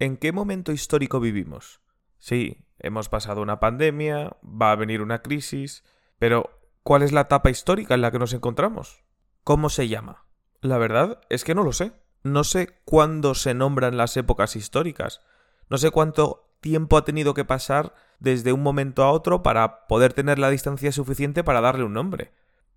¿En qué momento histórico vivimos? Sí, hemos pasado una pandemia, va a venir una crisis, pero ¿cuál es la etapa histórica en la que nos encontramos? ¿Cómo se llama? La verdad es que no lo sé. No sé cuándo se nombran las épocas históricas. No sé cuánto tiempo ha tenido que pasar desde un momento a otro para poder tener la distancia suficiente para darle un nombre.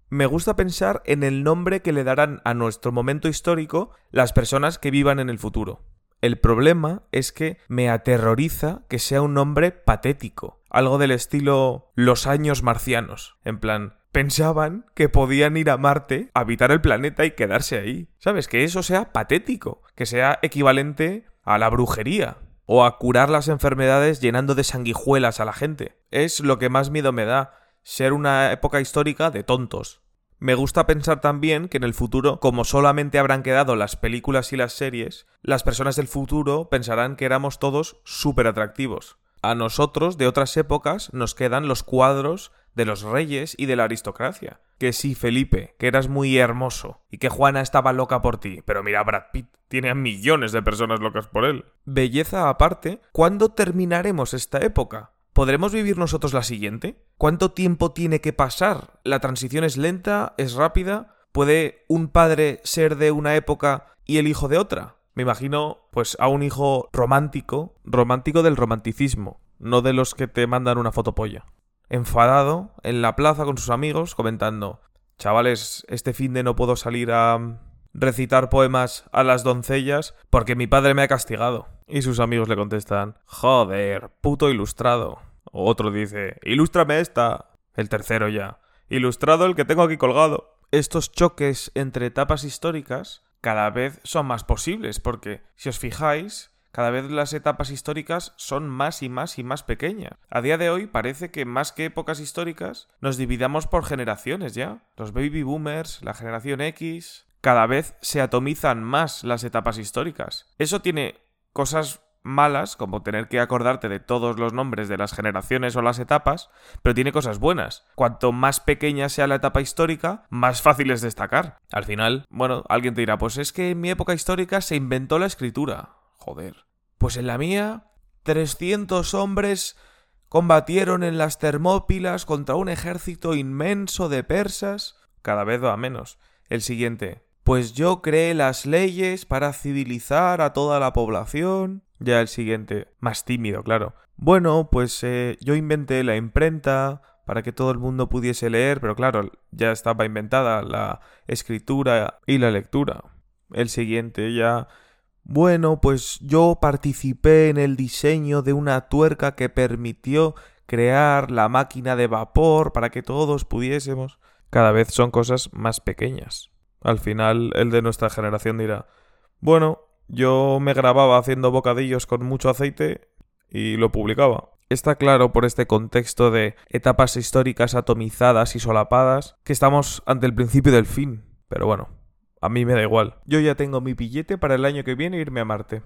Me gusta pensar en el nombre que le darán a nuestro momento histórico las personas que vivan en el futuro. El problema es que me aterroriza que sea un nombre patético, algo del estilo los años marcianos, en plan, pensaban que podían ir a Marte, habitar el planeta y quedarse ahí. ¿Sabes? Que eso sea patético, que sea equivalente a la brujería o a curar las enfermedades llenando de sanguijuelas a la gente. Es lo que más miedo me da, ser una época histórica de tontos. Me gusta pensar también que en el futuro, como solamente habrán quedado las películas y las series, las personas del futuro pensarán que éramos todos súper atractivos. A nosotros, de otras épocas, nos quedan los cuadros de los reyes y de la aristocracia. Que sí, Felipe, que eras muy hermoso, y que Juana estaba loca por ti, pero mira, Brad Pitt tiene a millones de personas locas por él. Belleza aparte, ¿cuándo terminaremos esta época? ¿Podremos vivir nosotros la siguiente? ¿Cuánto tiempo tiene que pasar? ¿La transición es lenta? ¿Es rápida? ¿Puede un padre ser de una época y el hijo de otra? Me imagino, pues, a un hijo romántico, romántico del romanticismo, no de los que te mandan una fotopolla. Enfadado, en la plaza con sus amigos, comentando, chavales, este fin de no puedo salir a recitar poemas a las doncellas porque mi padre me ha castigado. Y sus amigos le contestan, joder, puto ilustrado. Otro dice, ilústrame esta. El tercero ya, ilustrado el que tengo aquí colgado. Estos choques entre etapas históricas cada vez son más posibles porque, si os fijáis, cada vez las etapas históricas son más y más y más pequeñas. A día de hoy parece que más que épocas históricas nos dividamos por generaciones ya. Los baby boomers, la generación X, cada vez se atomizan más las etapas históricas. Eso tiene cosas malas, como tener que acordarte de todos los nombres de las generaciones o las etapas, pero tiene cosas buenas. Cuanto más pequeña sea la etapa histórica, más fácil es destacar. Al final, bueno, alguien te dirá, pues es que en mi época histórica se inventó la escritura. Joder. Pues en la mía, 300 hombres combatieron en las Termópilas contra un ejército inmenso de persas. Cada vez va menos. El siguiente, pues yo creé las leyes para civilizar a toda la población. Ya el siguiente, más tímido, claro. Bueno, pues eh, yo inventé la imprenta para que todo el mundo pudiese leer, pero claro, ya estaba inventada la escritura y la lectura. El siguiente ya... Bueno, pues yo participé en el diseño de una tuerca que permitió crear la máquina de vapor para que todos pudiésemos. Cada vez son cosas más pequeñas. Al final, el de nuestra generación dirá, bueno, yo me grababa haciendo bocadillos con mucho aceite y lo publicaba. Está claro por este contexto de etapas históricas atomizadas y solapadas que estamos ante el principio del fin. Pero bueno, a mí me da igual. Yo ya tengo mi billete para el año que viene irme a Marte.